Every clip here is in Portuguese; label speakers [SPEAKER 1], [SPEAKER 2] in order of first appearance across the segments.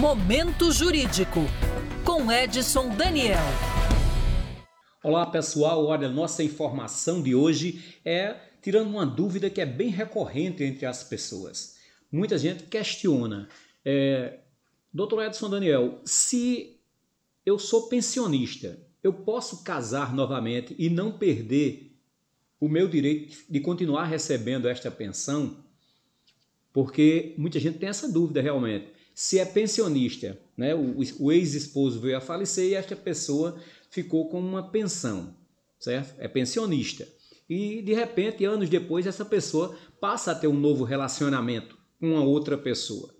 [SPEAKER 1] Momento Jurídico, com Edson Daniel.
[SPEAKER 2] Olá pessoal, olha, nossa informação de hoje é tirando uma dúvida que é bem recorrente entre as pessoas. Muita gente questiona, é, doutor Edson Daniel, se eu sou pensionista, eu posso casar novamente e não perder o meu direito de continuar recebendo esta pensão? Porque muita gente tem essa dúvida realmente. Se é pensionista, né, o, o ex-esposo veio a falecer e esta pessoa ficou com uma pensão, certo? É pensionista. E de repente, anos depois, essa pessoa passa a ter um novo relacionamento com uma outra pessoa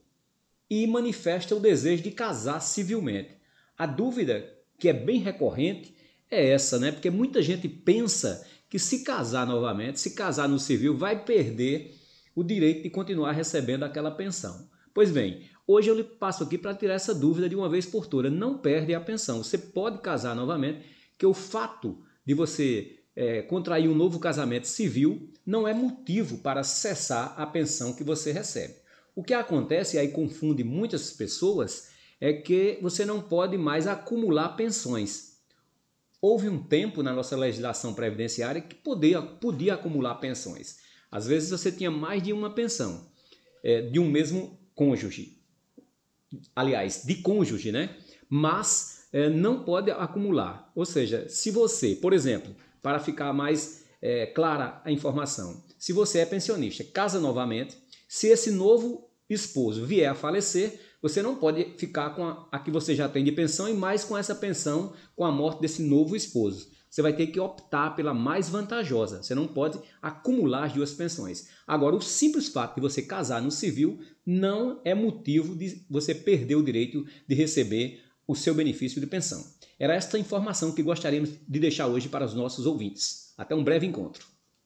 [SPEAKER 2] e manifesta o desejo de casar civilmente. A dúvida que é bem recorrente é essa, né? Porque muita gente pensa que se casar novamente, se casar no civil, vai perder o direito de continuar recebendo aquela pensão. Pois bem, hoje eu lhe passo aqui para tirar essa dúvida de uma vez por todas. Não perde a pensão. Você pode casar novamente, que o fato de você é, contrair um novo casamento civil não é motivo para cessar a pensão que você recebe. O que acontece, e aí confunde muitas pessoas, é que você não pode mais acumular pensões. Houve um tempo na nossa legislação previdenciária que podia, podia acumular pensões. Às vezes você tinha mais de uma pensão é, de um mesmo cônjuge. Aliás, de cônjuge, né? Mas é, não pode acumular. Ou seja, se você, por exemplo, para ficar mais é, clara a informação, se você é pensionista, casa novamente, se esse novo esposo vier a falecer, você não pode ficar com a, a que você já tem de pensão e mais com essa pensão com a morte desse novo esposo você vai ter que optar pela mais vantajosa. Você não pode acumular as duas pensões. Agora, o simples fato de você casar no civil não é motivo de você perder o direito de receber o seu benefício de pensão. Era esta informação que gostaríamos de deixar hoje para os nossos ouvintes. Até um breve encontro.